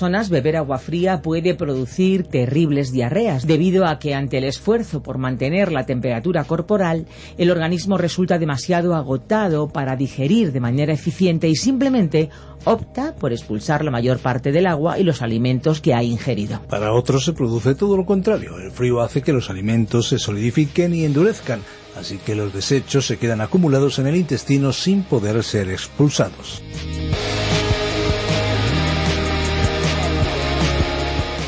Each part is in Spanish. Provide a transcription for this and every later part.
Personas beber agua fría puede producir terribles diarreas, debido a que ante el esfuerzo por mantener la temperatura corporal, el organismo resulta demasiado agotado para digerir de manera eficiente y simplemente opta por expulsar la mayor parte del agua y los alimentos que ha ingerido. Para otros se produce todo lo contrario. El frío hace que los alimentos se solidifiquen y endurezcan, así que los desechos se quedan acumulados en el intestino sin poder ser expulsados.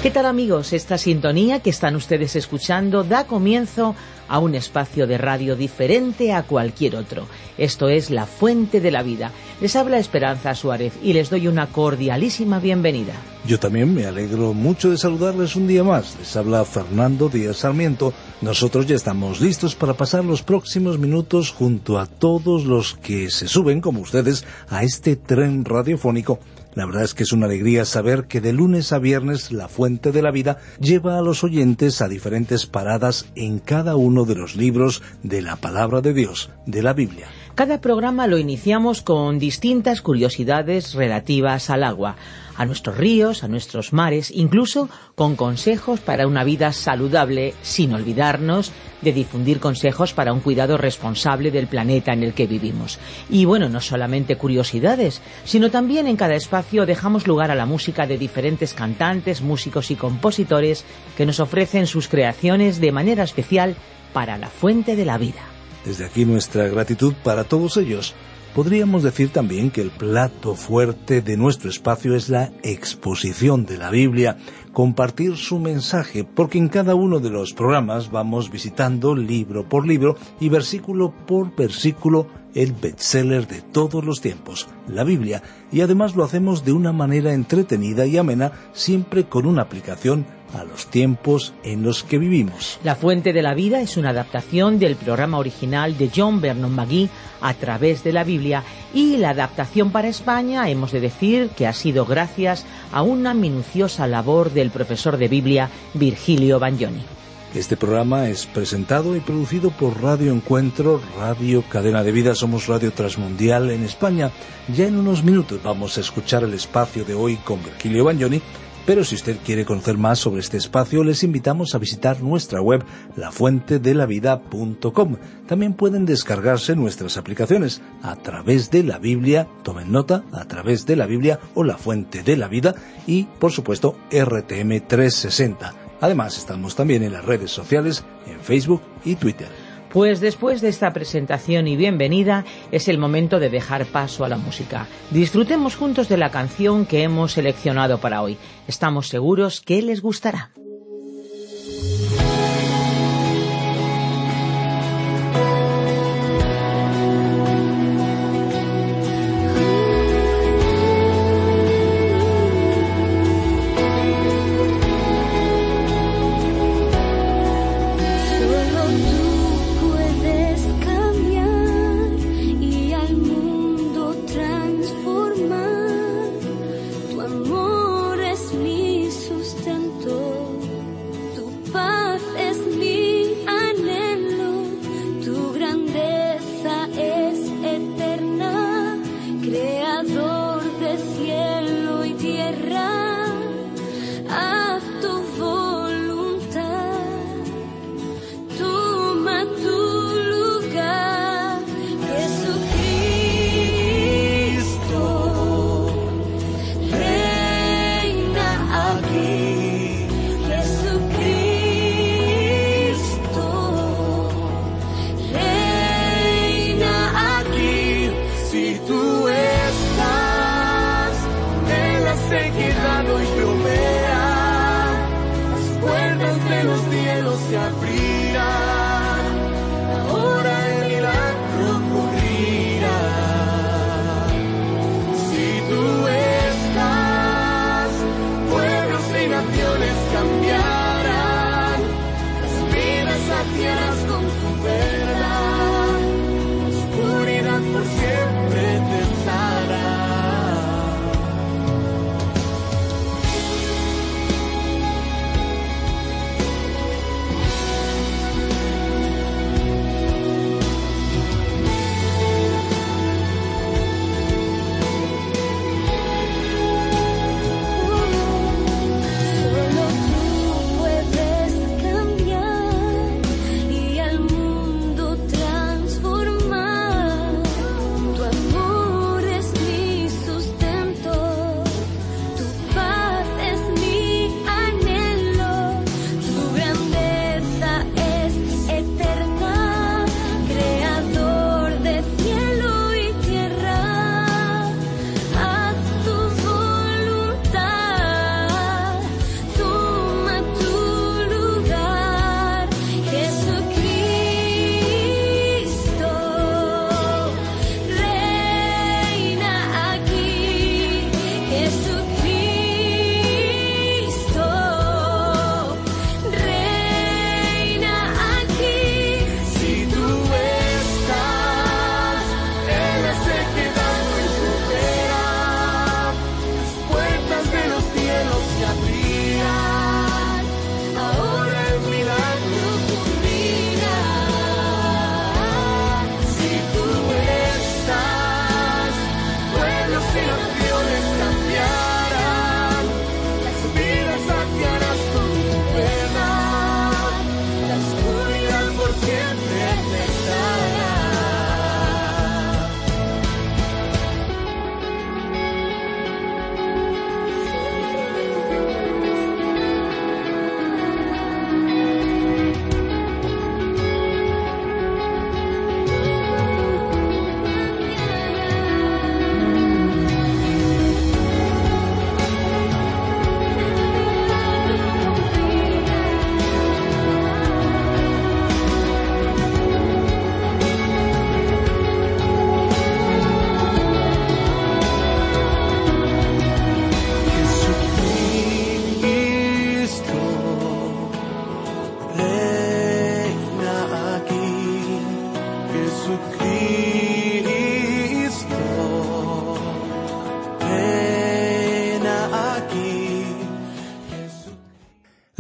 ¿Qué tal amigos? Esta sintonía que están ustedes escuchando da comienzo a un espacio de radio diferente a cualquier otro. Esto es La Fuente de la Vida. Les habla Esperanza Suárez y les doy una cordialísima bienvenida. Yo también me alegro mucho de saludarles un día más. Les habla Fernando Díaz Sarmiento. Nosotros ya estamos listos para pasar los próximos minutos junto a todos los que se suben, como ustedes, a este tren radiofónico la verdad es que es una alegría saber que de lunes a viernes la Fuente de la Vida lleva a los oyentes a diferentes paradas en cada uno de los libros de la Palabra de Dios, de la Biblia. Cada programa lo iniciamos con distintas curiosidades relativas al agua, a nuestros ríos, a nuestros mares, incluso con consejos para una vida saludable, sin olvidarnos de difundir consejos para un cuidado responsable del planeta en el que vivimos. Y bueno, no solamente curiosidades, sino también en cada espacio dejamos lugar a la música de diferentes cantantes, músicos y compositores que nos ofrecen sus creaciones de manera especial para la fuente de la vida. Desde aquí nuestra gratitud para todos ellos. Podríamos decir también que el plato fuerte de nuestro espacio es la exposición de la Biblia, compartir su mensaje, porque en cada uno de los programas vamos visitando libro por libro y versículo por versículo el bestseller de todos los tiempos, la Biblia, y además lo hacemos de una manera entretenida y amena, siempre con una aplicación a los tiempos en los que vivimos. La Fuente de la Vida es una adaptación del programa original de John Vernon McGee a través de la Biblia y la adaptación para España hemos de decir que ha sido gracias a una minuciosa labor del profesor de Biblia Virgilio Bagnoni. Este programa es presentado y producido por Radio Encuentro, Radio Cadena de Vida, somos Radio Transmundial en España. Ya en unos minutos vamos a escuchar el espacio de hoy con Virgilio Bagnoni pero si usted quiere conocer más sobre este espacio, les invitamos a visitar nuestra web lafuentedelavida.com. También pueden descargarse nuestras aplicaciones a través de la Biblia, tomen nota, a través de la Biblia o la Fuente de la Vida y, por supuesto, RTM 360. Además, estamos también en las redes sociales, en Facebook y Twitter. Pues después de esta presentación y bienvenida es el momento de dejar paso a la música. Disfrutemos juntos de la canción que hemos seleccionado para hoy. Estamos seguros que les gustará.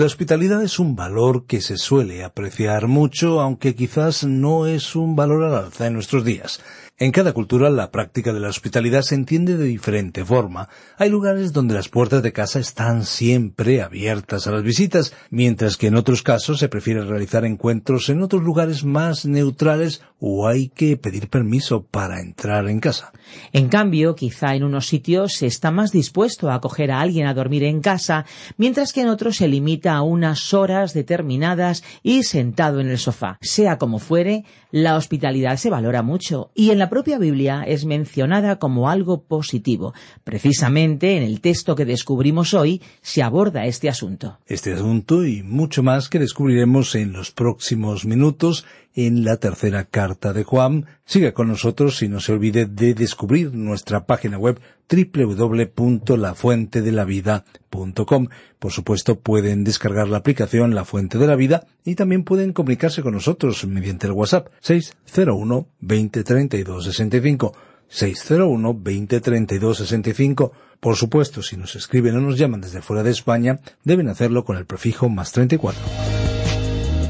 La hospitalidad es un valor que se suele apreciar mucho, aunque quizás no es un valor al alza en nuestros días. En cada cultura la práctica de la hospitalidad se entiende de diferente forma. Hay lugares donde las puertas de casa están siempre abiertas a las visitas, mientras que en otros casos se prefiere realizar encuentros en otros lugares más neutrales o hay que pedir permiso para entrar en casa. En cambio, quizá en unos sitios se está más dispuesto a acoger a alguien a dormir en casa, mientras que en otros se limita a unas horas determinadas y sentado en el sofá. Sea como fuere, la hospitalidad se valora mucho y en la propia Biblia es mencionada como algo positivo. Precisamente en el texto que descubrimos hoy se aborda este asunto. Este asunto y mucho más que descubriremos en los próximos minutos en la tercera carta de Juan. Siga con nosotros y no se olvide de descubrir nuestra página web www.lafuentedelavida.com. Por supuesto, pueden descargar la aplicación La Fuente de la Vida y también pueden comunicarse con nosotros mediante el WhatsApp 601 20 32 65. 601 20 32 65. Por supuesto, si nos escriben o nos llaman desde fuera de España, deben hacerlo con el prefijo más 34.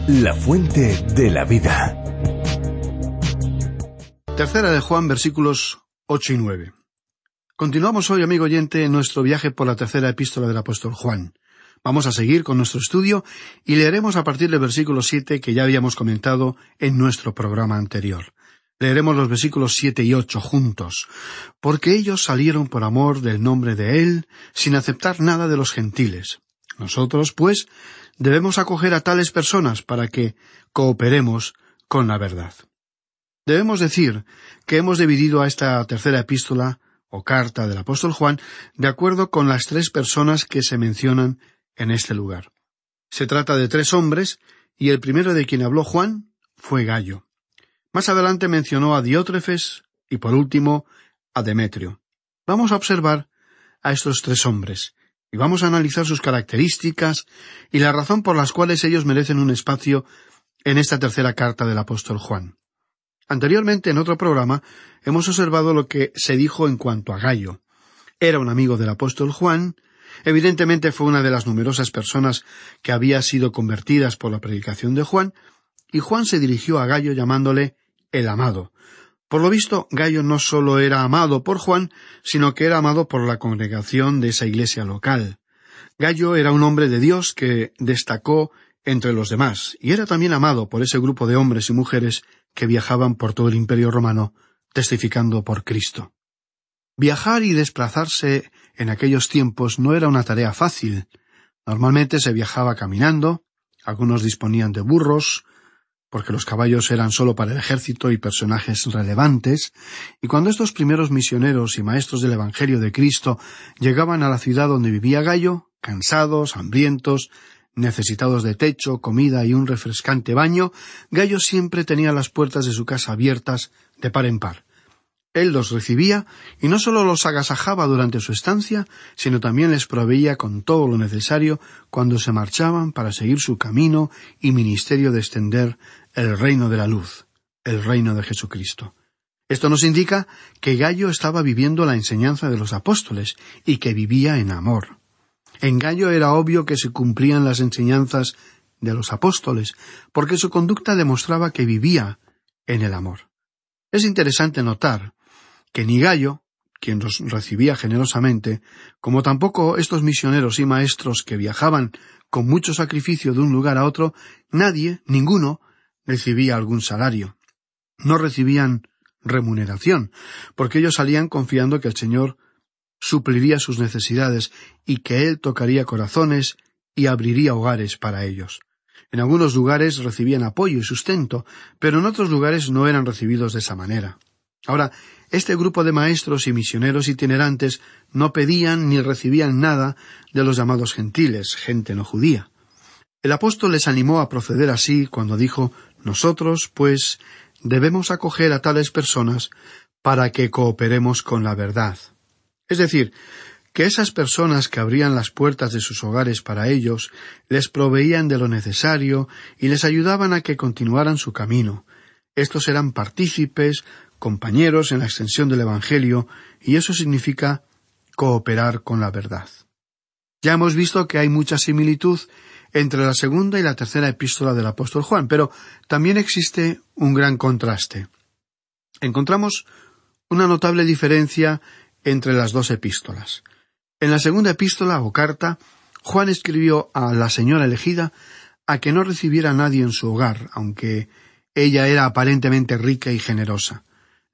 La fuente de la vida. Tercera de Juan, versículos 8 y 9. Continuamos hoy, amigo oyente, en nuestro viaje por la tercera epístola del apóstol Juan. Vamos a seguir con nuestro estudio y leeremos a partir del versículo 7 que ya habíamos comentado en nuestro programa anterior. Leeremos los versículos siete y ocho juntos, porque ellos salieron por amor del nombre de Él, sin aceptar nada de los gentiles. Nosotros, pues, debemos acoger a tales personas para que cooperemos con la verdad. Debemos decir que hemos dividido a esta tercera epístola o carta del apóstol Juan de acuerdo con las tres personas que se mencionan en este lugar. Se trata de tres hombres y el primero de quien habló Juan fue Gallo. Más adelante mencionó a Diótrefes y por último a Demetrio. Vamos a observar a estos tres hombres y vamos a analizar sus características y la razón por las cuales ellos merecen un espacio en esta tercera carta del apóstol Juan. Anteriormente, en otro programa, hemos observado lo que se dijo en cuanto a Gallo. Era un amigo del apóstol Juan, evidentemente fue una de las numerosas personas que había sido convertidas por la predicación de Juan, y Juan se dirigió a Gallo llamándole el amado, por lo visto, Gallo no solo era amado por Juan, sino que era amado por la congregación de esa iglesia local. Gallo era un hombre de Dios que destacó entre los demás, y era también amado por ese grupo de hombres y mujeres que viajaban por todo el imperio romano, testificando por Cristo. Viajar y desplazarse en aquellos tiempos no era una tarea fácil. Normalmente se viajaba caminando, algunos disponían de burros, porque los caballos eran solo para el ejército y personajes relevantes, y cuando estos primeros misioneros y maestros del Evangelio de Cristo llegaban a la ciudad donde vivía Gallo, cansados, hambrientos, necesitados de techo, comida y un refrescante baño, Gallo siempre tenía las puertas de su casa abiertas de par en par. Él los recibía y no solo los agasajaba durante su estancia, sino también les proveía con todo lo necesario cuando se marchaban para seguir su camino y ministerio de extender el reino de la luz, el reino de Jesucristo. Esto nos indica que Gallo estaba viviendo la enseñanza de los apóstoles y que vivía en amor. En Gallo era obvio que se cumplían las enseñanzas de los apóstoles, porque su conducta demostraba que vivía en el amor. Es interesante notar que ni Gallo, quien los recibía generosamente, como tampoco estos misioneros y maestros que viajaban con mucho sacrificio de un lugar a otro, nadie, ninguno, recibía algún salario. No recibían remuneración, porque ellos salían confiando que el Señor supliría sus necesidades y que Él tocaría corazones y abriría hogares para ellos. En algunos lugares recibían apoyo y sustento, pero en otros lugares no eran recibidos de esa manera. Ahora, este grupo de maestros y misioneros itinerantes no pedían ni recibían nada de los llamados gentiles, gente no judía. El apóstol les animó a proceder así cuando dijo nosotros, pues, debemos acoger a tales personas para que cooperemos con la verdad. Es decir, que esas personas que abrían las puertas de sus hogares para ellos les proveían de lo necesario y les ayudaban a que continuaran su camino. Estos eran partícipes, compañeros en la extensión del Evangelio, y eso significa cooperar con la verdad. Ya hemos visto que hay mucha similitud entre la segunda y la tercera epístola del apóstol Juan, pero también existe un gran contraste. Encontramos una notable diferencia entre las dos epístolas. En la segunda epístola o carta, Juan escribió a la señora elegida a que no recibiera a nadie en su hogar, aunque ella era aparentemente rica y generosa.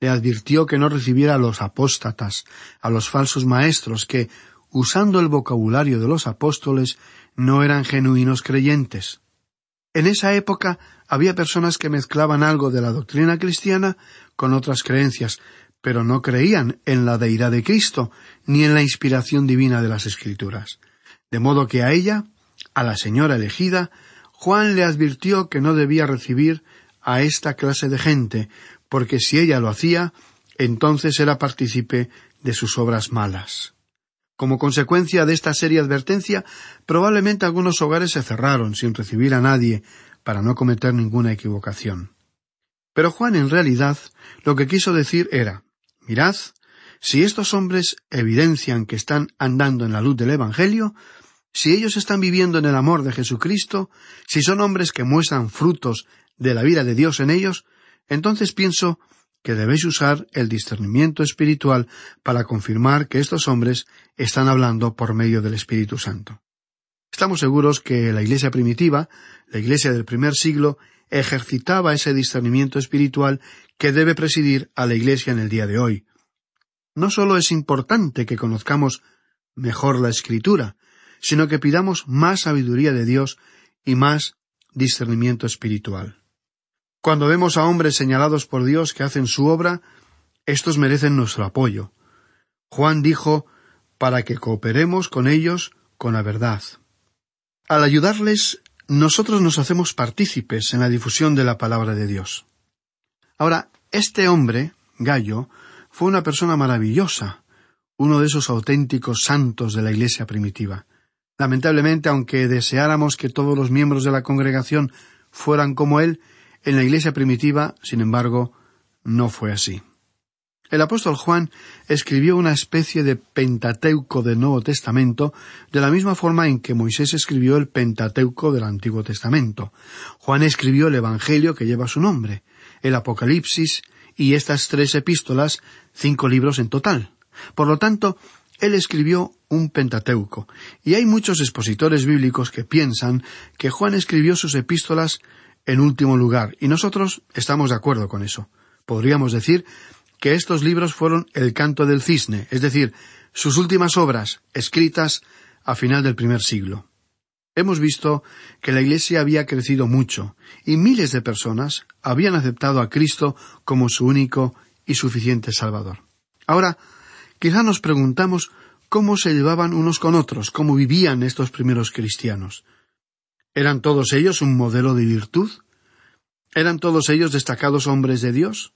Le advirtió que no recibiera a los apóstatas, a los falsos maestros, que, usando el vocabulario de los apóstoles, no eran genuinos creyentes. En esa época había personas que mezclaban algo de la doctrina cristiana con otras creencias, pero no creían en la deidad de Cristo ni en la inspiración divina de las Escrituras. De modo que a ella, a la señora elegida, Juan le advirtió que no debía recibir a esta clase de gente, porque si ella lo hacía, entonces era partícipe de sus obras malas. Como consecuencia de esta seria advertencia, probablemente algunos hogares se cerraron sin recibir a nadie para no cometer ninguna equivocación. Pero Juan en realidad lo que quiso decir era Mirad, si estos hombres evidencian que están andando en la luz del Evangelio, si ellos están viviendo en el amor de Jesucristo, si son hombres que muestran frutos de la vida de Dios en ellos, entonces pienso que debéis usar el discernimiento espiritual para confirmar que estos hombres están hablando por medio del Espíritu Santo. Estamos seguros que la Iglesia primitiva, la Iglesia del primer siglo, ejercitaba ese discernimiento espiritual que debe presidir a la Iglesia en el día de hoy. No solo es importante que conozcamos mejor la Escritura, sino que pidamos más sabiduría de Dios y más discernimiento espiritual. Cuando vemos a hombres señalados por Dios que hacen su obra, estos merecen nuestro apoyo. Juan dijo, para que cooperemos con ellos con la verdad. Al ayudarles, nosotros nos hacemos partícipes en la difusión de la palabra de Dios. Ahora, este hombre, Gallo, fue una persona maravillosa, uno de esos auténticos santos de la Iglesia primitiva. Lamentablemente, aunque deseáramos que todos los miembros de la congregación fueran como él, en la iglesia primitiva, sin embargo, no fue así. El apóstol Juan escribió una especie de Pentateuco del Nuevo Testamento, de la misma forma en que Moisés escribió el Pentateuco del Antiguo Testamento. Juan escribió el Evangelio que lleva su nombre, el Apocalipsis y estas tres epístolas, cinco libros en total. Por lo tanto, él escribió un Pentateuco, y hay muchos expositores bíblicos que piensan que Juan escribió sus epístolas en último lugar, y nosotros estamos de acuerdo con eso. Podríamos decir que estos libros fueron el canto del cisne, es decir, sus últimas obras, escritas a final del primer siglo. Hemos visto que la Iglesia había crecido mucho, y miles de personas habían aceptado a Cristo como su único y suficiente Salvador. Ahora, Quizá nos preguntamos cómo se llevaban unos con otros, cómo vivían estos primeros cristianos. ¿Eran todos ellos un modelo de virtud? ¿Eran todos ellos destacados hombres de Dios?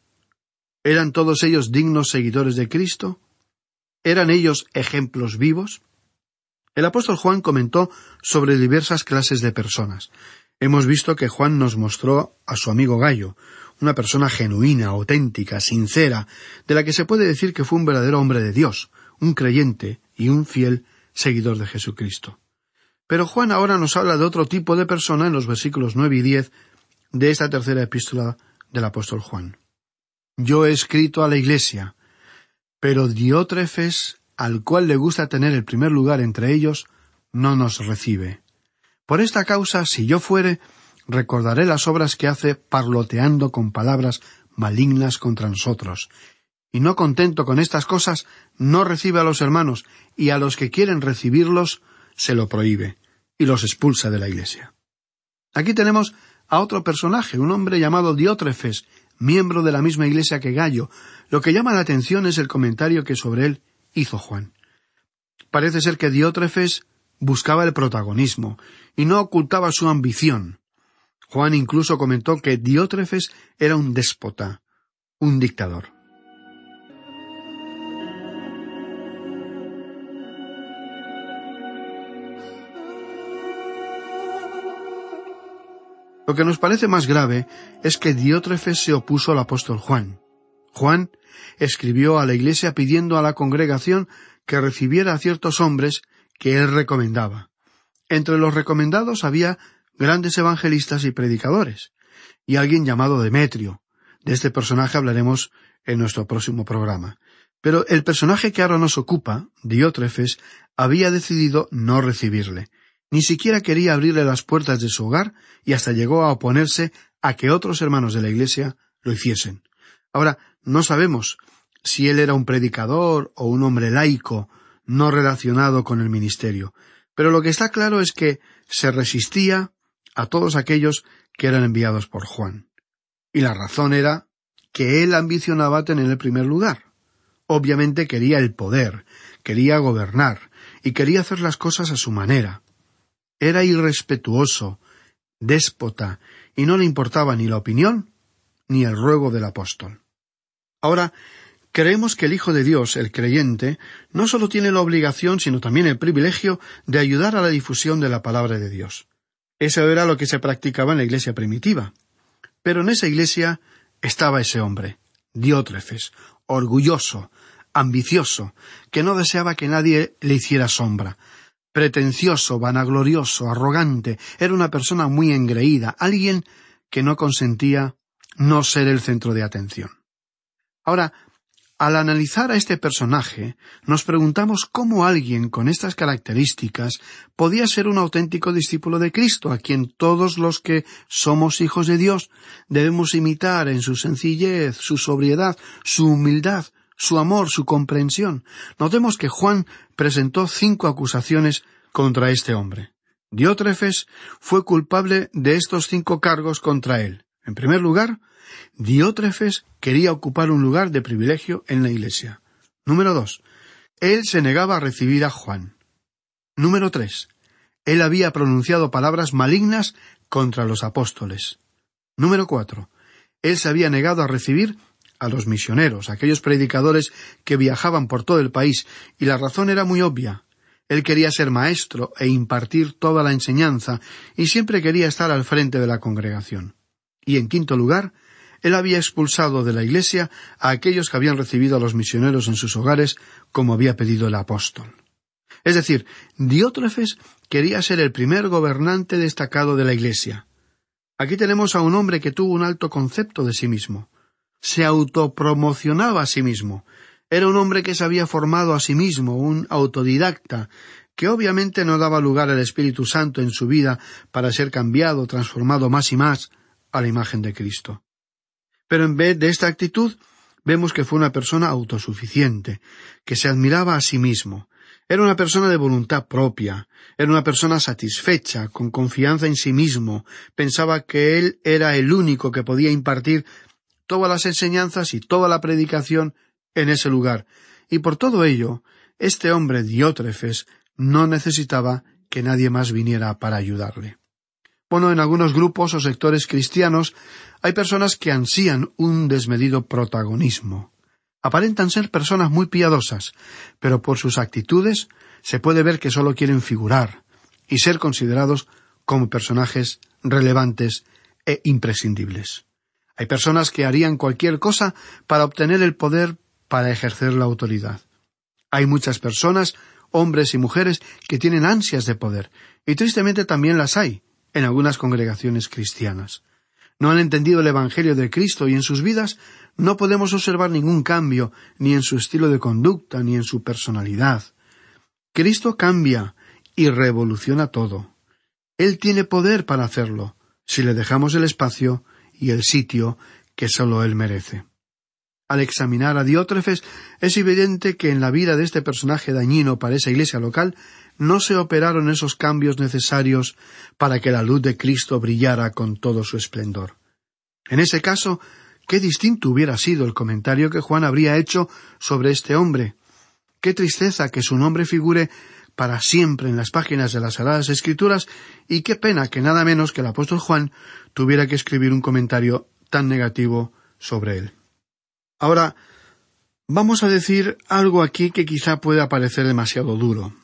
¿Eran todos ellos dignos seguidores de Cristo? ¿Eran ellos ejemplos vivos? El apóstol Juan comentó sobre diversas clases de personas. Hemos visto que Juan nos mostró a su amigo Gallo, una persona genuina, auténtica, sincera, de la que se puede decir que fue un verdadero hombre de Dios, un creyente y un fiel seguidor de Jesucristo. Pero Juan ahora nos habla de otro tipo de persona en los versículos nueve y diez de esta tercera epístola del apóstol Juan. Yo he escrito a la Iglesia, pero Diótrefes, al cual le gusta tener el primer lugar entre ellos, no nos recibe. Por esta causa, si yo fuere, recordaré las obras que hace parloteando con palabras malignas contra nosotros. Y no contento con estas cosas, no recibe a los hermanos, y a los que quieren recibirlos, se lo prohíbe, y los expulsa de la iglesia. Aquí tenemos a otro personaje, un hombre llamado Diótrefes, miembro de la misma iglesia que Gallo. Lo que llama la atención es el comentario que sobre él hizo Juan. Parece ser que Diótrefes buscaba el protagonismo, y no ocultaba su ambición. Juan incluso comentó que Diótrefes era un déspota, un dictador. Lo que nos parece más grave es que Diótrefes se opuso al apóstol Juan. Juan escribió a la iglesia pidiendo a la congregación que recibiera a ciertos hombres que él recomendaba. Entre los recomendados había grandes evangelistas y predicadores, y alguien llamado Demetrio. De este personaje hablaremos en nuestro próximo programa. Pero el personaje que ahora nos ocupa, Diótrefes, había decidido no recibirle. Ni siquiera quería abrirle las puertas de su hogar y hasta llegó a oponerse a que otros hermanos de la Iglesia lo hiciesen. Ahora, no sabemos si él era un predicador o un hombre laico, no relacionado con el ministerio, pero lo que está claro es que se resistía a todos aquellos que eran enviados por Juan. Y la razón era que él ambicionaba tener el primer lugar. Obviamente quería el poder, quería gobernar, y quería hacer las cosas a su manera. Era irrespetuoso, déspota, y no le importaba ni la opinión ni el ruego del apóstol. Ahora, creemos que el Hijo de Dios, el creyente, no solo tiene la obligación, sino también el privilegio de ayudar a la difusión de la palabra de Dios. Eso era lo que se practicaba en la iglesia primitiva. Pero en esa iglesia estaba ese hombre, Diótrefes, orgulloso, ambicioso, que no deseaba que nadie le hiciera sombra, pretencioso, vanaglorioso, arrogante, era una persona muy engreída, alguien que no consentía no ser el centro de atención. Ahora, al analizar a este personaje, nos preguntamos cómo alguien con estas características podía ser un auténtico discípulo de Cristo, a quien todos los que somos hijos de Dios debemos imitar en su sencillez, su sobriedad, su humildad, su amor, su comprensión. Notemos que Juan presentó cinco acusaciones contra este hombre. Diótrefes fue culpable de estos cinco cargos contra él. En primer lugar, Diótrefes quería ocupar un lugar de privilegio en la Iglesia. Número dos. Él se negaba a recibir a Juan. Número tres. Él había pronunciado palabras malignas contra los apóstoles. Número cuatro. Él se había negado a recibir a los misioneros, aquellos predicadores que viajaban por todo el país, y la razón era muy obvia. Él quería ser maestro e impartir toda la enseñanza, y siempre quería estar al frente de la congregación. Y en quinto lugar, él había expulsado de la Iglesia a aquellos que habían recibido a los misioneros en sus hogares, como había pedido el apóstol. Es decir, Diótrefes quería ser el primer gobernante destacado de la Iglesia. Aquí tenemos a un hombre que tuvo un alto concepto de sí mismo. Se autopromocionaba a sí mismo. Era un hombre que se había formado a sí mismo, un autodidacta, que obviamente no daba lugar al Espíritu Santo en su vida para ser cambiado, transformado más y más a la imagen de Cristo. Pero en vez de esta actitud, vemos que fue una persona autosuficiente, que se admiraba a sí mismo. Era una persona de voluntad propia, era una persona satisfecha, con confianza en sí mismo, pensaba que él era el único que podía impartir todas las enseñanzas y toda la predicación en ese lugar, y por todo ello, este hombre Diótrefes no necesitaba que nadie más viniera para ayudarle. Bueno, en algunos grupos o sectores cristianos hay personas que ansían un desmedido protagonismo. Aparentan ser personas muy piadosas, pero por sus actitudes se puede ver que solo quieren figurar y ser considerados como personajes relevantes e imprescindibles. Hay personas que harían cualquier cosa para obtener el poder para ejercer la autoridad. Hay muchas personas, hombres y mujeres, que tienen ansias de poder, y tristemente también las hay, en algunas congregaciones cristianas. No han entendido el Evangelio de Cristo y en sus vidas no podemos observar ningún cambio, ni en su estilo de conducta, ni en su personalidad. Cristo cambia y revoluciona todo. Él tiene poder para hacerlo, si le dejamos el espacio y el sitio que sólo Él merece. Al examinar a Diótrefes, es evidente que en la vida de este personaje dañino para esa iglesia local no se operaron esos cambios necesarios para que la luz de Cristo brillara con todo su esplendor. En ese caso, qué distinto hubiera sido el comentario que Juan habría hecho sobre este hombre. Qué tristeza que su nombre figure para siempre en las páginas de las Sagradas Escrituras y qué pena que nada menos que el apóstol Juan tuviera que escribir un comentario tan negativo sobre él. Ahora, vamos a decir algo aquí que quizá pueda parecer demasiado duro.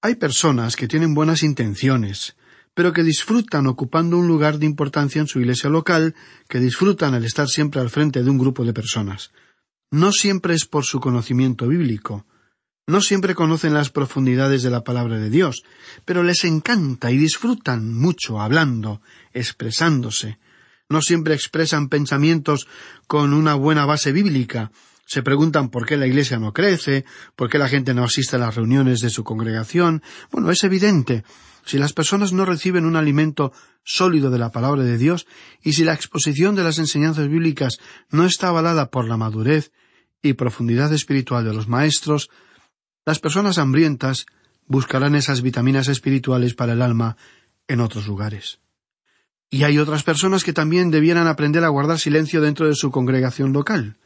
Hay personas que tienen buenas intenciones, pero que disfrutan ocupando un lugar de importancia en su iglesia local, que disfrutan al estar siempre al frente de un grupo de personas. No siempre es por su conocimiento bíblico. No siempre conocen las profundidades de la palabra de Dios, pero les encanta y disfrutan mucho hablando, expresándose. No siempre expresan pensamientos con una buena base bíblica. Se preguntan por qué la Iglesia no crece, por qué la gente no asiste a las reuniones de su congregación. Bueno, es evidente. Si las personas no reciben un alimento sólido de la palabra de Dios y si la exposición de las enseñanzas bíblicas no está avalada por la madurez y profundidad espiritual de los maestros, las personas hambrientas buscarán esas vitaminas espirituales para el alma en otros lugares. Y hay otras personas que también debieran aprender a guardar silencio dentro de su congregación local.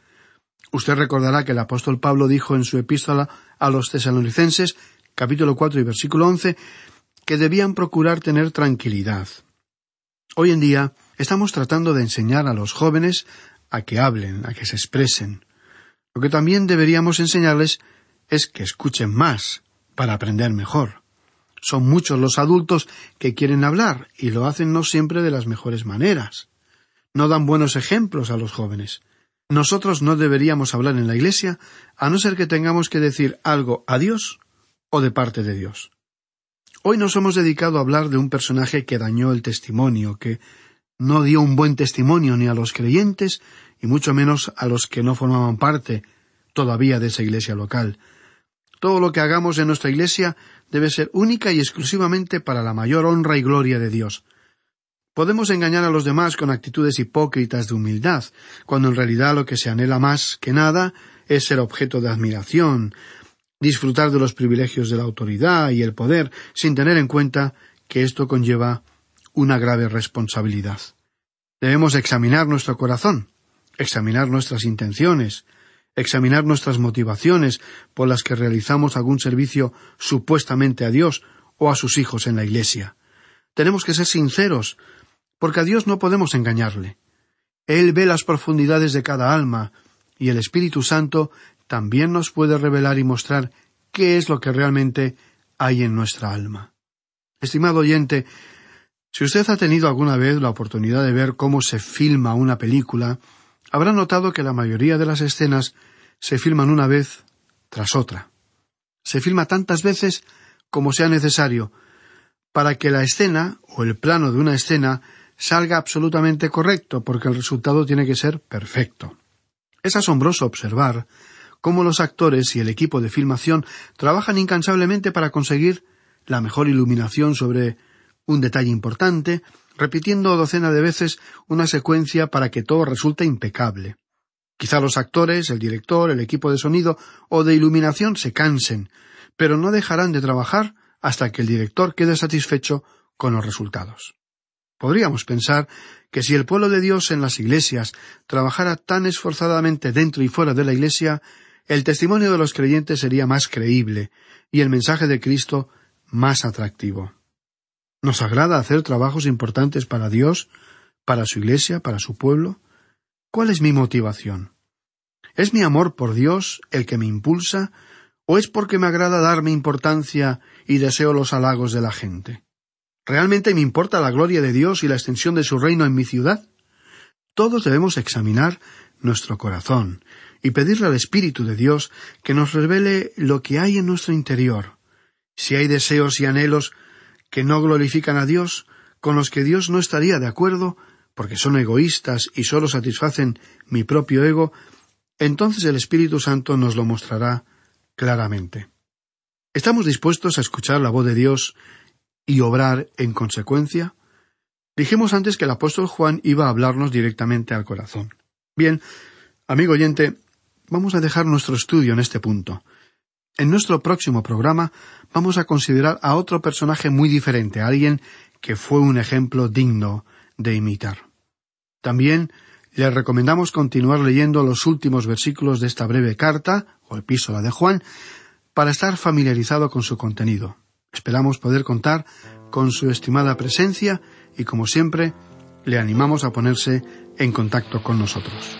Usted recordará que el apóstol Pablo dijo en su epístola a los tesalonicenses, capítulo cuatro y versículo once, que debían procurar tener tranquilidad. Hoy en día estamos tratando de enseñar a los jóvenes a que hablen, a que se expresen. Lo que también deberíamos enseñarles es que escuchen más para aprender mejor. Son muchos los adultos que quieren hablar y lo hacen no siempre de las mejores maneras. No dan buenos ejemplos a los jóvenes. Nosotros no deberíamos hablar en la Iglesia a no ser que tengamos que decir algo a Dios o de parte de Dios. Hoy nos hemos dedicado a hablar de un personaje que dañó el testimonio, que no dio un buen testimonio ni a los creyentes y mucho menos a los que no formaban parte todavía de esa iglesia local. Todo lo que hagamos en nuestra iglesia debe ser única y exclusivamente para la mayor honra y gloria de Dios. Podemos engañar a los demás con actitudes hipócritas de humildad, cuando en realidad lo que se anhela más que nada es ser objeto de admiración, disfrutar de los privilegios de la autoridad y el poder, sin tener en cuenta que esto conlleva una grave responsabilidad. Debemos examinar nuestro corazón, examinar nuestras intenciones, examinar nuestras motivaciones por las que realizamos algún servicio supuestamente a Dios o a sus hijos en la Iglesia. Tenemos que ser sinceros, porque a Dios no podemos engañarle. Él ve las profundidades de cada alma, y el Espíritu Santo también nos puede revelar y mostrar qué es lo que realmente hay en nuestra alma. Estimado oyente, si usted ha tenido alguna vez la oportunidad de ver cómo se filma una película, habrá notado que la mayoría de las escenas se filman una vez tras otra. Se filma tantas veces como sea necesario para que la escena o el plano de una escena salga absolutamente correcto, porque el resultado tiene que ser perfecto. Es asombroso observar cómo los actores y el equipo de filmación trabajan incansablemente para conseguir la mejor iluminación sobre un detalle importante, repitiendo docena de veces una secuencia para que todo resulte impecable. Quizá los actores, el director, el equipo de sonido o de iluminación se cansen, pero no dejarán de trabajar hasta que el director quede satisfecho con los resultados. Podríamos pensar que si el pueblo de Dios en las iglesias trabajara tan esforzadamente dentro y fuera de la iglesia, el testimonio de los creyentes sería más creíble y el mensaje de Cristo más atractivo. ¿Nos agrada hacer trabajos importantes para Dios, para su Iglesia, para su pueblo? ¿Cuál es mi motivación? ¿Es mi amor por Dios el que me impulsa o es porque me agrada darme importancia y deseo los halagos de la gente? ¿Realmente me importa la gloria de Dios y la extensión de su reino en mi ciudad? Todos debemos examinar nuestro corazón y pedirle al Espíritu de Dios que nos revele lo que hay en nuestro interior. Si hay deseos y anhelos que no glorifican a Dios, con los que Dios no estaría de acuerdo, porque son egoístas y sólo satisfacen mi propio ego, entonces el Espíritu Santo nos lo mostrará claramente. ¿Estamos dispuestos a escuchar la voz de Dios y obrar en consecuencia? Dijimos antes que el apóstol Juan iba a hablarnos directamente al corazón. Bien, amigo oyente, vamos a dejar nuestro estudio en este punto. En nuestro próximo programa vamos a considerar a otro personaje muy diferente, a alguien que fue un ejemplo digno de imitar. También le recomendamos continuar leyendo los últimos versículos de esta breve carta, o epístola de Juan, para estar familiarizado con su contenido. Esperamos poder contar con su estimada presencia y, como siempre, le animamos a ponerse en contacto con nosotros.